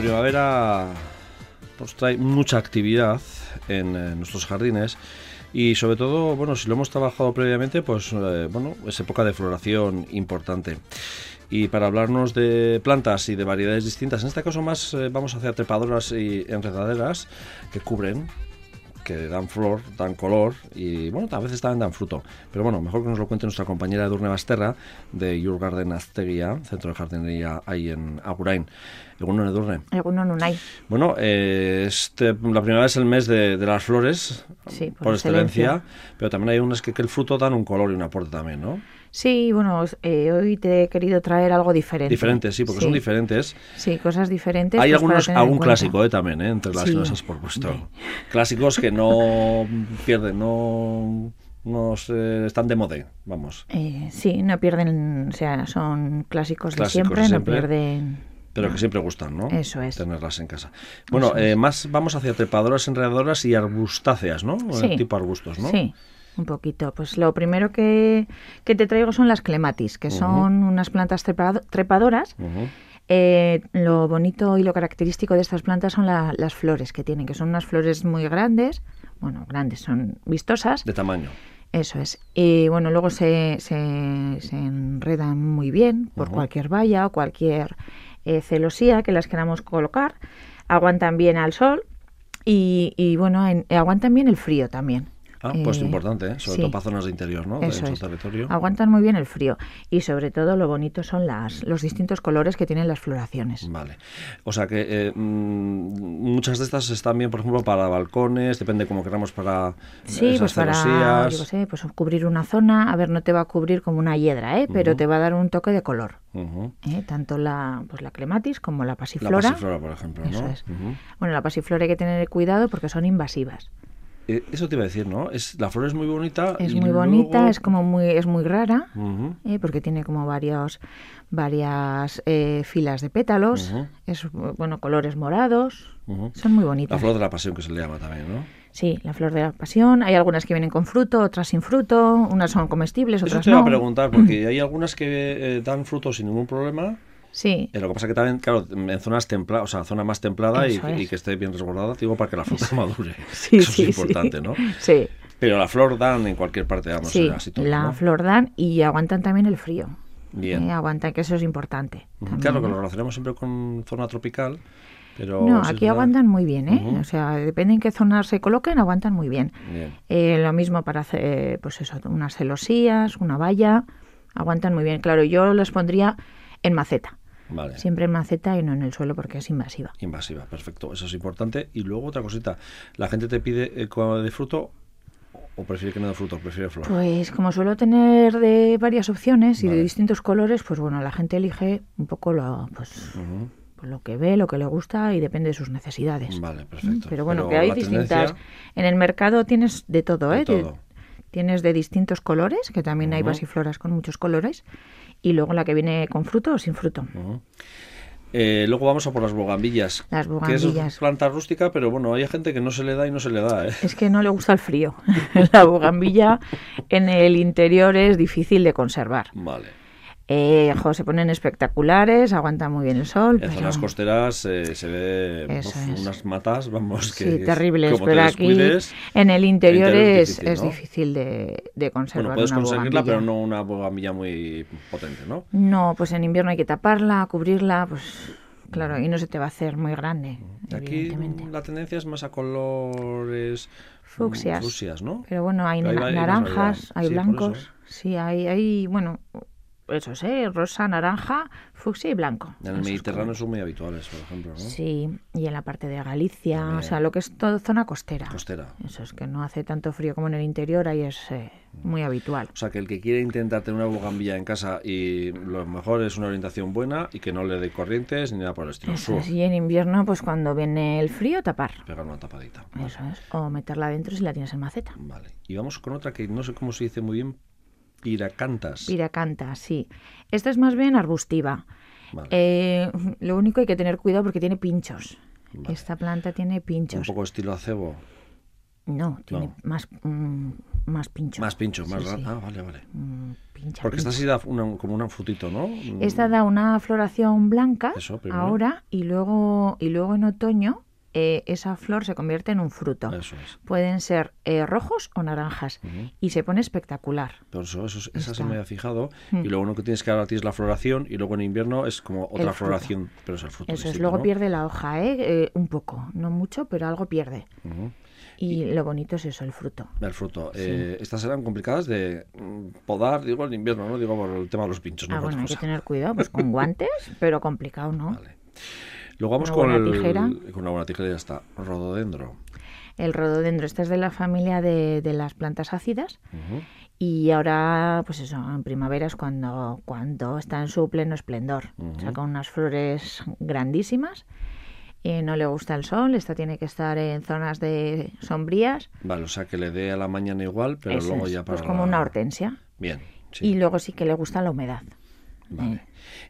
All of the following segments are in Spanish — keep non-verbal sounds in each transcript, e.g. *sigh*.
primavera nos trae mucha actividad en eh, nuestros jardines y sobre todo, bueno, si lo hemos trabajado previamente, pues eh, bueno, es época de floración importante. Y para hablarnos de plantas y de variedades distintas, en este caso más eh, vamos hacia trepadoras y enredaderas que cubren que dan flor, dan color y bueno, a veces también dan fruto. Pero bueno, mejor que nos lo cuente nuestra compañera Edurne Basterra de Your Garden Azteguía, centro de jardinería ahí en Agurain. Egunon Edurne. Egunon Unai. Bueno, eh, este, la primavera es el mes de, de las flores, Sí, por por excelencia, excelencia. pero también hay unas que, que el fruto dan un color y un aporte también, ¿no? Sí, bueno, eh, hoy te he querido traer algo diferente. Diferentes, sí, porque son diferentes. Sí, cosas diferentes. Hay pues, algunos, algún clásico eh, también, ¿eh? entre las Sí. que nos has propuesto. Clásicos que no *laughs* pierden, no, no se- están de moda, vamos. Eh, sí, no pierden, o sea, son clásicos, Clásicos de siempre, de no pierden. Pero que siempre gustan, ¿no? Eso es. Tenerlas en casa. Bueno, eh, más vamos hacia trepadoras, enredadoras y arbustáceas, ¿no? Sí. Eh, Tipo arbustos, ¿no? Sí, un poquito. Pues lo primero que, que te traigo son las clematis, que son unas plantas trepado- trepadoras. Eh, lo bonito y lo característico de estas plantas son la- las flores que tienen, que son unas flores muy grandes, bueno, grandes, son vistosas, De tamaño. eso es. Y bueno, luego se, se, se enredan muy bien por cualquier valla o cualquier eh, celosía que las queramos colocar, aguantan bien al sol y, y, bueno, en- aguantan bien el frío también. Ah, pues Eh, importante, ¿eh? sobre sí. todo para zonas de interior, ¿no? De Eso nuestro es. territorio. Aguantan muy bien el frío y sobre todo lo bonito son las, los distintos colores que tienen las floraciones. Vale. O sea que eh, mm, muchas de estas están bien, por ejemplo, para balcones, depende cómo queramos para Sí, esas pues para celosías. yo qué sé, pues cubrir una zona, a ver, no te va a cubrir como una hiedra, ¿eh? pero te va a dar un toque de color. ¿eh? Tanto la, pues la clematis como la La pasiflora. pasiflora, por ejemplo. Bueno, la pasiflora hay que tener cuidado porque son invasivas. Eh, eso te iba a decir, ¿no? Es, la flor es muy bonita. Es muy bonita, es como muy, es muy rara. ¿eh? porque tiene como varios, varias eh, filas de pétalos, es bueno, colores morados, son muy La bonitas. flor de la pasión que se le llama también, ¿no? Sí, la flor de la pasión. Hay algunas que vienen con fruto, otras sin fruto. Unas son comestibles, Eso otras te iba no. a preguntar, porque hay algunas que eh, dan frutos sin ningún problema. Sí, Eh, lo que pasa que también, claro, en zonas templadas, o sea, zona más templada y, Eso es. y que esté bien resguardada, digo, para que la fruta madure. sí, *laughs* Eso sí, es importante, sí. ¿no? Sí, Pero la flor dan en cualquier parte, vamos, sí. así todo, la ¿no? flor dan y aguantan también el frío. Bien. Eh, aguantan, que eso es importante. También, Claro que lo relacionamos siempre con zona tropical, pero... No, es aquí aguantan muy bien, ¿eh? O sea, depende en qué zona se coloquen, aguantan muy bien. Bien. Eh, lo mismo para hacer, pues eso, unas celosías, una valla, aguantan muy bien. Claro, yo los pondría en maceta, Vale. siempre en maceta y no en el suelo porque es invasiva. Invasiva, perfecto. Eso es importante. Y luego otra cosita. ¿La gente te pide eh, de fruto o prefiere que no de fruto? Prefiere flor. Pues como suelo tener de varias opciones y Vale. de distintos colores, pues bueno, la gente elige un poco lo, pues, pues lo que ve, lo que le gusta y depende de sus necesidades. Vale, perfecto. Pero bueno, que hay distintas. tendencia- En el mercado tienes de todo, De ¿eh? Todo. Tienes de distintos colores, que también hay Ujú. pasifloras con muchos colores, y luego la que viene con fruto o sin fruto. Eh, luego vamos a por las bogambillas. Las Que es planta rústica, pero bueno, hay gente que no se le da y no se le da, ¿eh? Es que no le gusta el frío. *laughs* la bugambilla en el interior es difícil de conservar. Vale. Eh, jo, se ponen espectaculares, aguantan muy bien el sol. En pero- zonas costeras eh, se ve uf, unas matas, vamos, que Sí, terribles, como te pero aquí en el interior interior es, difícil, difícil de, de conservar. Bueno, puedes una conseguirla, pero no una bogambilla muy potente, ¿no? No, pues en invierno hay que taparla, cubrirla, pues claro, y no se te va a hacer muy grande, Aquí la tendencia es más a colores Fucsias. fucsias, ¿no? Pero bueno, hay, naranjas, hay Sí, blancos, sí, hay, hay, bueno, eso sé, rosa, naranja, fucsia y blanco. En el Mediterráneo son muy habituales, por ejemplo, ¿no? Sí, y en la parte de Galicia, También. o sea, lo que es todo zona costera. Costera. Eso es que no hace tanto frío como en el interior, ahí es eh, muy habitual. O sea, que el que quiere intentar tener una bogambilla en casa y lo mejor es una orientación buena y que no le dé corrientes ni nada por el estilo. Eso es, y en invierno, pues cuando viene el frío, tapar. pegar una tapadita. Eso es. O meterla dentro si la tienes en maceta. Vale. Y vamos con otra que no sé cómo se dice muy bien. Piracantas. Piracanta, sí. Esta es más bien arbustiva. Vale. Eh, lo único hay que tener cuidado porque tiene pinchos. Vale. Esta planta tiene Un pinchos. poco estilo acebo. No, tiene No. más, mm, más pinchos. Más pincho, más Sí, ra- sí. Ah, vale, vale. Mm, pincha. Porque esta pincha. sí da una- como un frutito, ¿no? Esta da una floración blanca Eso, ahora y luego, y luego en otoño eh, esa flor se convierte en un fruto. Eso es. Pueden ser eh, rojos o naranjas Ujú. y se pone espectacular. Por eso, eso, esa se me había fijado. Mm. Y luego uno que tienes que ahora tienes la floración y luego en invierno es como otra floración, pero es el fruto. Eso es, luego ¿no? pierde la hoja, ¿eh? Eh, un poco, no mucho, pero algo pierde. Ujú. Y, lo bonito es eso, el fruto. El fruto. Eh, estas eran complicadas de mm, podar, digo, en invierno, ¿no? Digo, por el tema de los pinchos, no Ah, por bueno, hay que tener cuidado, pues con *laughs* guantes, pero complicado, ¿no? Vale. Luego vamos con, el- tijera. con una buena tijera y ya está. Rododendro. El rododendro, esta es de la familia de, de las plantas ácidas. Y ahora, pues eso, en primavera es cuando, cuando está en su pleno esplendor. Ujú. Saca unas flores grandísimas. Eh, no le gusta el sol, esta tiene que estar en zonas de sombrías. Vale, o sea que le dé a la mañana igual, pero Eso luego es, ya para. pues como la- una hortensia. Bien, sí. Y luego sí que le gusta la humedad. Vale.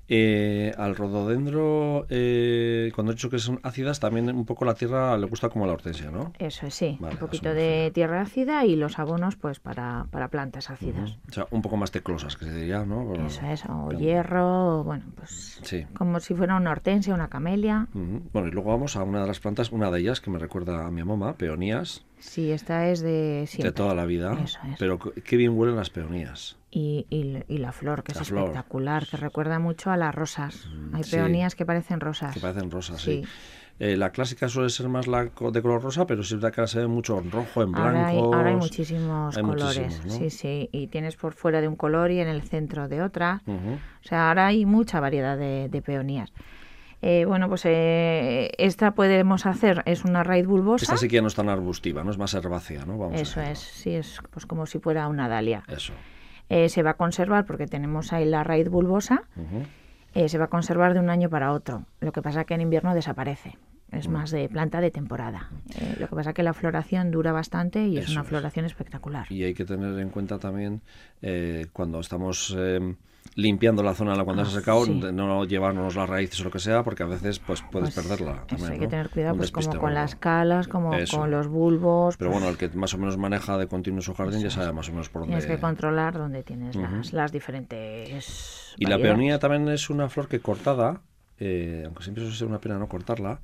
Eh, al rododendro, eh, cuando he dicho que son ácidas, también un poco la tierra le gusta como la hortensia, ¿no? Eso es, sí. Vale, un poquito de tierra ácida y los abonos, pues para, para plantas ácidas. O sea, un poco más teclosas, que se diría, ¿no? Bueno, Eso es, o bien. hierro, o bueno, pues Sí. como si fuera una hortensia, una camelia. Bueno, y luego vamos a una de las plantas, una de ellas que me recuerda a mi mamá, peonías, Sí, esta es de siempre. de toda la vida. Eso es. Pero qué bien huelen las peonías. Y, y- y la flor, que La es flor. espectacular, que recuerda mucho a las rosas. Hay sí. peonías que parecen rosas. Que parecen rosas, sí. Sí. Eh, la clásica suele ser más la de color rosa, pero verdad que se ve mucho en rojo, en blanco. Ahora hay, ahora hay muchísimos hay colores. muchísimos, ¿no? Sí, sí. Y tienes por fuera de un color y en el centro de otra. O sea, ahora hay mucha variedad de, de peonías. Eh, bueno, pues eh, esta podemos hacer, es una raíz bulbosa. Esta sí que ya no es tan arbustiva, no es más herbácea, ¿no? Vamos Eso es, sí, es pues como si fuera una dalia. Eso. Eh, se va a conservar porque tenemos ahí la raíz bulbosa. Eh, se va a conservar de un año para otro. Lo que pasa que en invierno desaparece. Es Mm. más de planta de temporada. Eh, lo que pasa que la floración dura bastante y es una es. floración espectacular. Y hay que tener en cuenta también eh, cuando estamos eh, limpiando la zona cuando Ah, se ha secado, sí. no llevarnos las raíces o lo que sea, porque a veces pues puedes Pues, perderla. eso, también, hay ¿no? que tener cuidado pues como con las calas, como Eso. con los bulbos. Pero pues, bueno, el que más o menos maneja de continuo su jardín ya sabe más o menos por dónde. Tienes que controlar dónde tienes Ujú. las, las diferentes. Y la variedades. peonía también es una flor que cortada, eh, aunque siempre suele ser una pena no cortarla,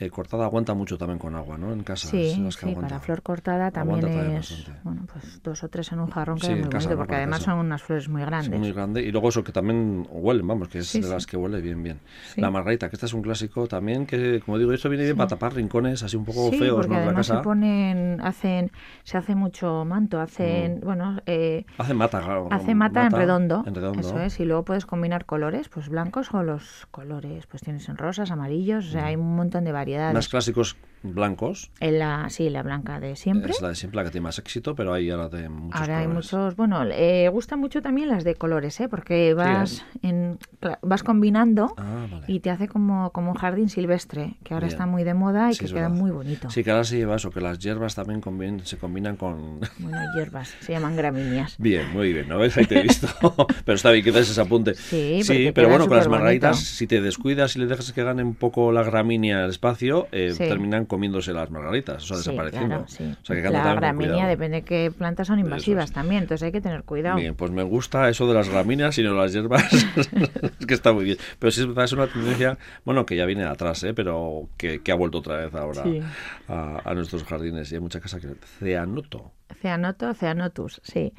eh, cortada aguanta mucho también con agua, ¿no? En casa. Sí, es que sí, para flor cortada también es, bueno, pues dos o tres en un jarrón Sí, queda en muy casa, bonito, ¿no? porque además casa. son unas flores muy Sí, grandes. muy grande. Y luego eso que también huelen, vamos, que es Sí, de sí. las que huele bien, bien. Sí. La margarita, que esta es un clásico también, que como digo, esto viene bien para tapar rincones así un poco Sí, feos, porque ¿no? De la además casa. se ponen, hacen, se hace mucho manto, hacen, Mm. bueno, eh, Hace mata, claro, hace mata, en redondo, En redondo. eso es, y luego puedes combinar colores, pues blancos o los colores, pues tienes en rosas, amarillos, o sea, hay un montón de Más variedades. clásicos blancos. En la, sí, la blanca de siempre. Es la de siempre la que tiene más éxito, pero hay ahora de muchos Ahora hay colores. muchos, bueno, eh, gustan mucho también las de colores, ¿eh? porque vas, en, cla- vas combinando Ah, vale. y te hace como, como un jardín silvestre, que ahora Bien. está muy de moda y Sí, que queda verdad. muy bonito. Sí, que ahora se lleva eso, que las hierbas también combin- se combinan con... *laughs* Bueno, hierbas, se llaman gramíneas. Bien, muy bien, ¿no ves? Ahí te he visto. *laughs* *laughs* pero está bien que des ese apunte. Sí, porque pero bueno, con las margaritas, si te descuidas y le dejas que gane un poco la gramínea el espacio, eh, Sí. terminan comiéndose las margaritas, o sea, Sí, desapareciendo. claro, sí. O sea, que hay que andar la gramínea depende de qué plantas son invasivas es. también, entonces hay que tener cuidado. Bien, pues me gusta eso de las gramíneas y no las hierbas. *laughs* es que está muy bien. Pero sí es una tendencia, bueno, que ya viene atrás, ¿eh? pero que, que ha vuelto otra vez ahora Sí. a, a nuestros jardines. Y hay mucha casa que... Ceanoto. Ceanoto, Ceanotus, sí.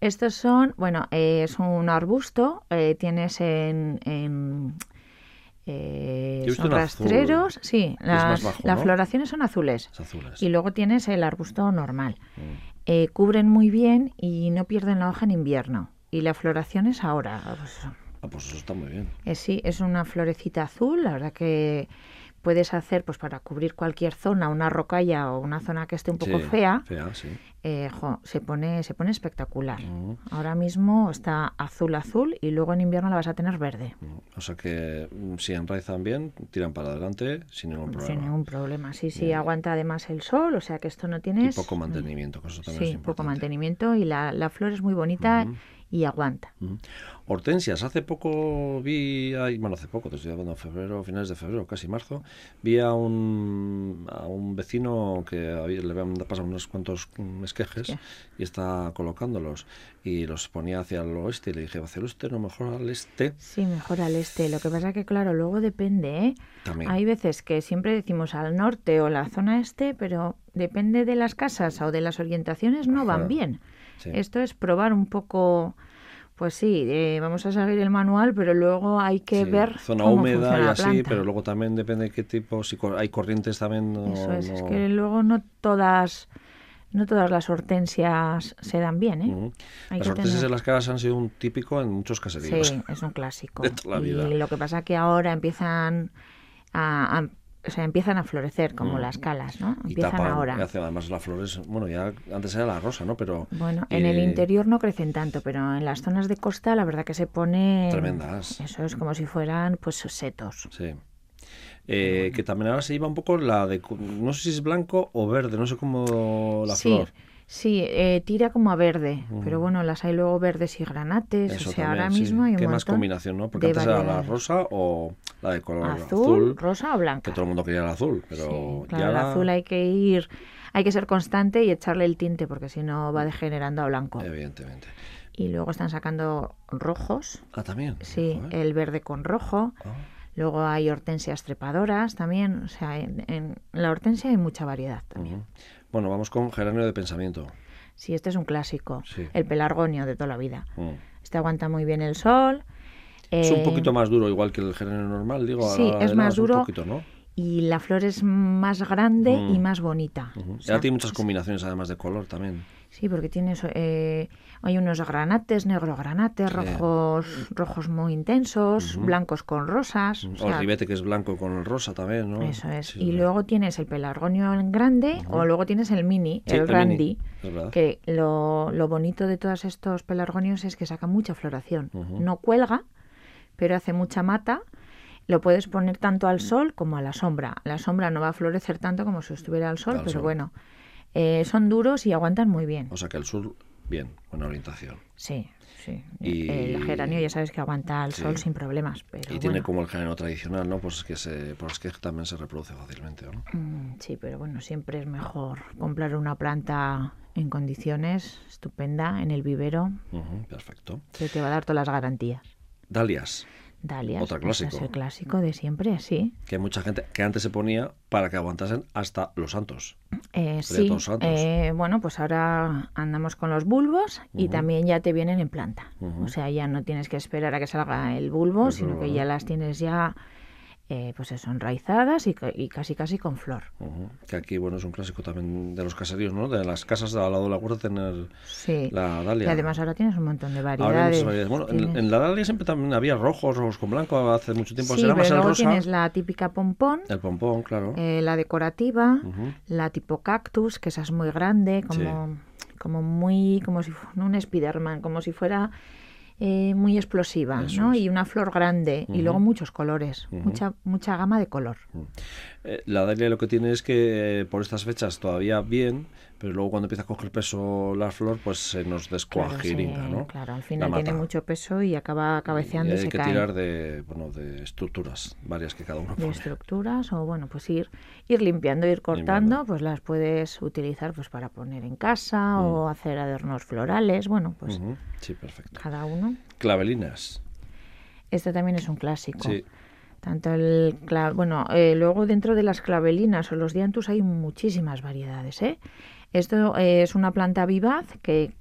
Estos son, bueno, eh, es un arbusto, eh, tienes en... en eh, son azul, rastreros, sí, las, bajo, las ¿no? floraciones son azules. Es azules. Y luego tienes el arbusto normal. Mm. Eh, cubren muy bien y no pierden la hoja en invierno. Y la floración es ahora. pues, Ah, pues eso está muy bien. Eh, sí, es una florecita azul, la verdad que puedes hacer pues para cubrir cualquier zona, una rocalla o una zona que esté un poco Sí, fea, Fea, sí. eh, jo, se pone se pone espectacular. Mm. Ahora mismo está azul azul y luego en invierno la vas a tener verde, Mm. O sea que mm, si enraizan bien, tiran para adelante sin ningún problema. sin ningún problema. Sí, sí, Bien. aguanta además el sol, o sea que esto no Y tienes poco mantenimiento, que eso también Sí, es poco mantenimiento y la, la flor es muy bonita y aguanta. Hortensias, hace poco vi, ahí- bueno, hace poco, te estoy hablando febrero, finales de febrero, casi marzo, vi a un, a un vecino que había- le habían pasado unos cuantos mm, esquejes y está colocándolos y los ponía hacia el oeste y le dije, hacia el oeste, no mejor al este. Sí, mejor al este. Lo que pasa que, claro, luego depende, ¿eh? También. Hay veces que siempre decimos al norte o la zona este, pero depende de las casas o de las orientaciones, no van bien. Sí. Esto es probar un poco, pues sí, eh, vamos a seguir el manual, pero luego hay que Sí, ver zona cómo húmeda funciona y la así, planta. pero luego también depende de qué tipo, si hay corrientes también. no- Eso es, es que luego no todas, no todas las hortensias se dan bien, ¿eh? Las hortensias tener- en las caras han sido un típico en muchos caseríos. Sí, es un clásico. *laughs* de toda la vida. Y lo que pasa que ahora empiezan a- o sea, empiezan a florecer como Mm. las calas, ¿no? Y Empiezan tapan, ahora. y hace además las flores, bueno, ya antes era la rosa, ¿no? Pero Bueno, en el interior no crecen tanto, pero en las zonas de costa la verdad que se pone Tremendas. Eso es como si fueran pues setos. Sí. Eh, Que también ahora se lleva un poco la de, no sé si es blanco o verde, no sé cómo la sí, flor. Sí, eh, tira como a verde, pero bueno, las hay luego verdes y granates, Eso o sea, también, ahora sí. mismo hay un ¿Qué más combinación, no? Porque antes era la rosa o la de color azul, azul, rosa o que blanca. todo el mundo quería el azul, pero Sí, ya claro, el azul hay que ir, hay que ser constante y echarle el tinte porque si no va degenerando a blanco. evidentemente. Y luego están sacando rojos, Ah, también. sí, Joder. el verde con rojo. Ah, Luego hay hortensias trepadoras también, o sea, en, en la hortensia hay mucha variedad también. Bueno, vamos con geranio de pensamiento. Sí, este es un clásico, Sí. el pelargonio de toda la vida. Mm. Este aguanta muy bien el sol. Es un eh, poquito más duro, igual que el geranio normal, digo. Sí, la es más helado un duro. poquito, ¿no? Y la flor es más grande y Mm. más bonita. O sea, ahora tiene muchas combinaciones, además de color también. Sí, porque tiene eso, eh, hay unos granates, negro granates, Sí. rojos, rojos muy intensos, blancos con rosas. o o el ribete que es blanco con rosa también, ¿no? Eso es. Sí, y luego tienes el pelargonio en grande o luego tienes el mini, el el randy. Que lo, lo bonito de todos estos pelargonios es que saca mucha floración. No cuelga, pero hace mucha mata. Lo puedes poner tanto al sol como a la sombra. La sombra no va a florecer tanto como si estuviera al sol, Al pero sol. bueno, eh, son duros y aguantan muy bien. O sea que el sur, bien, buena orientación. Sí, sí. Y- El geranio ya sabes que aguanta al Sí. sol sin problemas. Pero y tiene como el género tradicional, ¿no? Pues que se, pues que también se reproduce fácilmente, ¿no? Mm, Sí, pero bueno, siempre es mejor comprar una planta en condiciones estupenda en el vivero perfecto. que te va a dar todas las garantías. Dalias, Dalias, Otro clásico. es el clásico de siempre, sí. que hay mucha gente que antes se ponía para que aguantasen hasta los santos. Eh, sí, todos santos. eh, bueno, pues ahora andamos con los bulbos y también ya te vienen en planta. O sea, ya no tienes que esperar a que salga el bulbo, Eso sino que ya las tienes ya, eh, pues eso, enraizadas y, y casi casi con flor. Que aquí, bueno, es un clásico también de los caseríos, ¿no? De las casas de al lado de la huerta tener Sí. la Y dalia. además ahora tienes un montón de Ahora hay variedades. muchas variedades. Bueno, en, Tienes- en la dalia siempre también había rojos, rojos con blanco, hace mucho tiempo. Sí, Será más pero el rosa, tienes la típica pompón, el pompón, claro. eh, la decorativa, la tipo cactus, que esa es muy grande, como, como muy, como si fuera un Spiderman, como si fuera eh, muy explosiva, Eso ¿no? es. Y una flor grande y luego muchos colores, mucha mucha gama de color. Eh, la dalia lo que tiene es que eh, por estas fechas todavía bien, pero luego cuando empieza a coger peso la flor, pues se nos Claro, descuajiringa, sí, ¿no? claro, al final tiene mucho peso y acaba Y cabeceando y, hay se que cae. tirar de, bueno, de estructuras, varias que cada uno de pone. estructuras o bueno pues ir ir limpiando ir cortando Limpiando. pues las puedes utilizar pues para poner en casa o hacer adornos florales bueno pues Mm. Sí, perfecto. cada uno Clavelinas. este también es un clásico Sí. Tanto el bueno eh, luego dentro de las clavelinas o los dianthus hay muchísimas variedades ¿eh? esto eh, es una planta vivaz que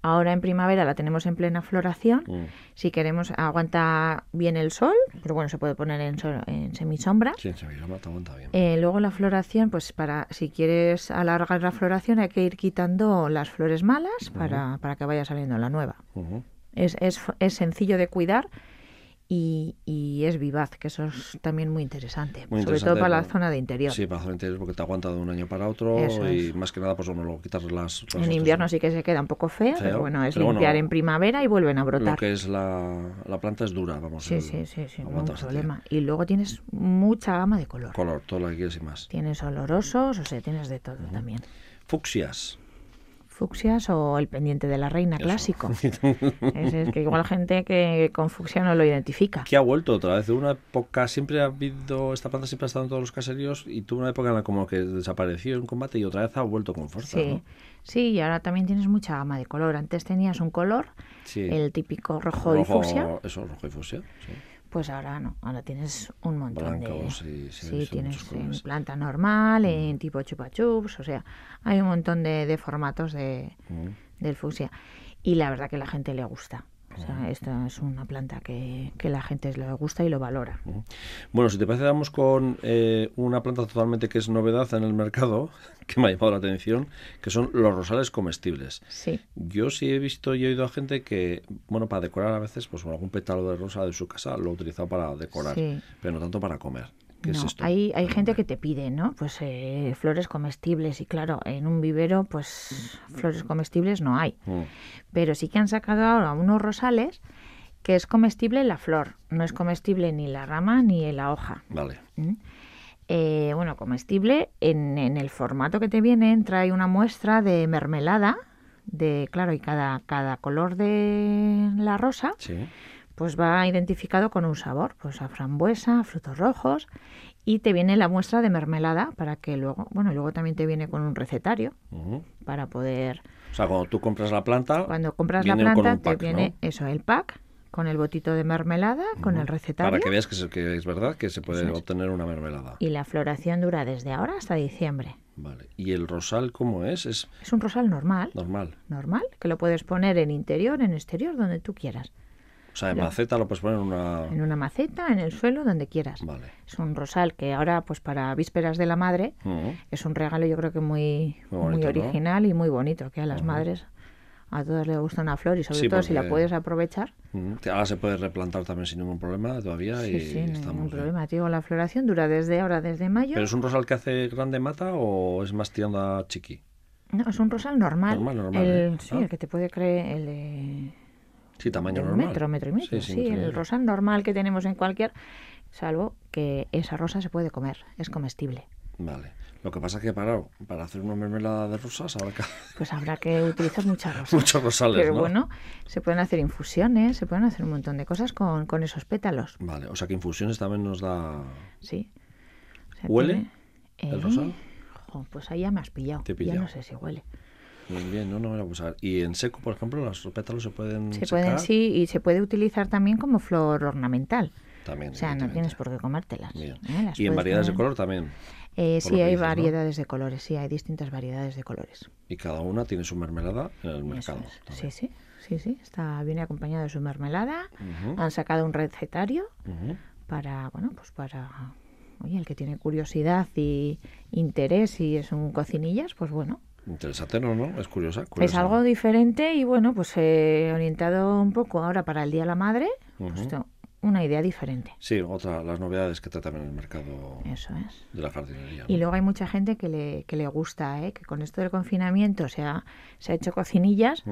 ahora en primavera la tenemos en plena floración Mm. si queremos aguanta bien el sol pero bueno se puede poner en, sol- en semisombra Sí, en Sevilla mata, aguanta bien. Eh, luego la floración, pues para si quieres alargar la floración hay que ir quitando las flores malas para, para que vaya saliendo la nueva. Es, es, es sencillo de cuidar y, y es vivaz, que eso es también muy interesante, Muy sobre interesante, todo para la zona de interior. Sí, para zona interior porque te aguanta de un año para otro Eso y es. más que nada, pues bueno, luego quitar las, las en otras- invierno sí que se queda un poco fea, Feo, pero bueno, es pero bueno, limpiar en primavera y vuelven a Lo brotar. que es la, la planta es dura, vamos. Sí, el- sí, sí, sí, no problema. Y luego tienes mucha gama de color. Color, todo lo que quieres y más. Tienes olorosos, o sea, tienes de todo también. Fucsias. Fucsias o el pendiente de la reina clásico. *laughs* es, que igual gente que con fucsia no lo identifica. Que ha vuelto otra vez. De una época siempre ha habido, esta planta siempre ha estado en todos los caseríos y tuvo una época en la como que desapareció en combate y otra vez ha vuelto con fuerza. Sí, sí y ahora también tienes mucha gama de color. Antes tenías un color, el típico rojo, y fucsia. Eso, rojo y fucsia, sí pues ahora no, ahora tienes un montón de... Sí, sí, tienes en planta normal, mm. en tipo chupa chups, o sea, hay un montón de, formatos de, mm. del fusia. Y la verdad que la gente le gusta. O sea, esta es una planta que, que, la gente le gusta y lo valora. Bueno, si te parece, vamos con eh, una planta totalmente que es novedad en el mercado, *laughs* que me ha llamado la atención, que son los rosales comestibles. Sí. Yo sí he visto y he oído a gente que, bueno, para decorar a veces, pues algún pétalo de rosa de su casa lo ha utilizado para decorar, pero no tanto para comer no, Hay, hay gente que te pide, ¿no? Pues eh, flores comestibles y claro, en un vivero pues flores comestibles no hay. Mm. Pero sí que han sacado ahora unos rosales que es comestible la flor, no es comestible ni la rama ni la hoja. Vale. ¿Mm? Eh, bueno, comestible en, en, el formato que te viene trae una muestra de mermelada de claro y cada cada color de la rosa sí pues va identificado con un sabor, pues a frambuesa, a frutos rojos y te viene la muestra de mermelada para que luego, bueno, luego también te viene con un recetario para poder... O sea, cuando tú compras la planta... Cuando compras la planta te viene eso, el pack con el botito de mermelada, con el recetario. Para que veas que es, que es verdad que se puede obtener una mermelada. Y la floración dura desde ahora hasta diciembre. Vale. ¿Y el rosal cómo es? Es, es un rosal normal. Normal. Normal, que lo puedes poner en interior, en exterior, donde tú quieras. O sea, en maceta lo puedes poner en una... En una maceta, en el suelo, donde quieras. Vale. Es un rosal que ahora, pues para vísperas de la madre, es un regalo yo creo que muy, muy, original y muy bonito, que a las madres a todas les gusta una flor y sobre todo si la puedes aprovechar. Ahora se puede replantar también sin ningún problema todavía sí, y sí, ningún problema. Digo, la floración dura desde ahora, desde mayo. ¿Pero es un rosal que hace grande mata o es más tirando a chiqui? No, es un rosal normal. Normal, normal. El, ¿eh? Sí, el que te puede creer... El, Sí, tamaño normal. Metro, metro y medio. Sí, el rosal normal que tenemos en cualquier, salvo que esa rosa se puede comer, es comestible. Vale. Lo que pasa es que para, para hacer una mermelada de rosas habrá que... *laughs* Pues habrá que utilizar muchas rosas. Muchos rosales, Pero bueno, se pueden hacer infusiones, se pueden hacer un montón de cosas con, con esos pétalos. Vale, o sea que infusiones también nos da... Sí. ¿Huele el rosal? pues ahí ya me has pillado. Ya no sé si huele. Bien, bien, no, no voy a abusar. ¿Y en seco, por ejemplo, los pétalos se pueden Se pueden, sí, y se puede utilizar también como flor ornamental. También. O sea, no tienes por qué comértelas. ¿eh? ¿Y en variedades de color también? Eh, sí, hay variedades de colores, sí, hay distintas variedades de colores. Y cada una tiene su mermelada en el mercado. Sí, sí, sí, sí, está, viene acompañado de su mermelada. Han sacado un recetario para, bueno, pues para, oye, el que tiene curiosidad y interés y es un cocinillas, pues bueno, Interesante, ¿no? ¿no? Es curiosa, Es algo diferente y bueno, pues he orientado un poco ahora para el Día de la Madre, pues una idea diferente. Sí, otra, las novedades que tratan en el mercado Eso es. de la jardinería. Y luego hay mucha gente que le, que le gusta, ¿eh? que con esto del confinamiento se ha, se ha hecho cocinillas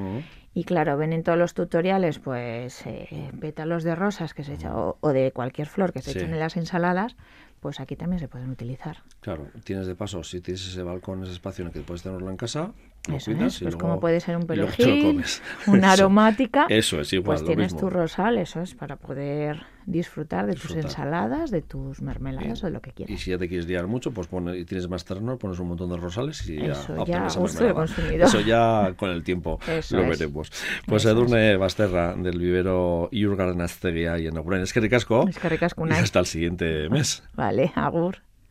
y claro, ven en todos los tutoriales pues eh, pétalos de rosas que se echa, o, de cualquier flor que se echen en las ensaladas, pues aquí también se pueden utilizar. Claro, tienes de paso, si tienes ese balcón, ese espacio en el que puedes tenerlo en casa, lo Eso es, pues como puede ser un perejil, *laughs* una aromática, eso es igual, pues tienes tu rosal, eso es, para poder disfrutar de tus ensaladas, de tus mermeladas o de lo que quieras. Y si ya te quieres liar mucho, pues pone, y tienes más terreno, pones un montón de rosales y eso ya, ya Eso *laughs* ya con el tiempo *laughs* lo veremos. Pues Edurne Basterra del vivero Iurgarden Astegia y en Oburen. Es que ricasco. Es que ricasco Y hasta el siguiente mes. Vale, agur.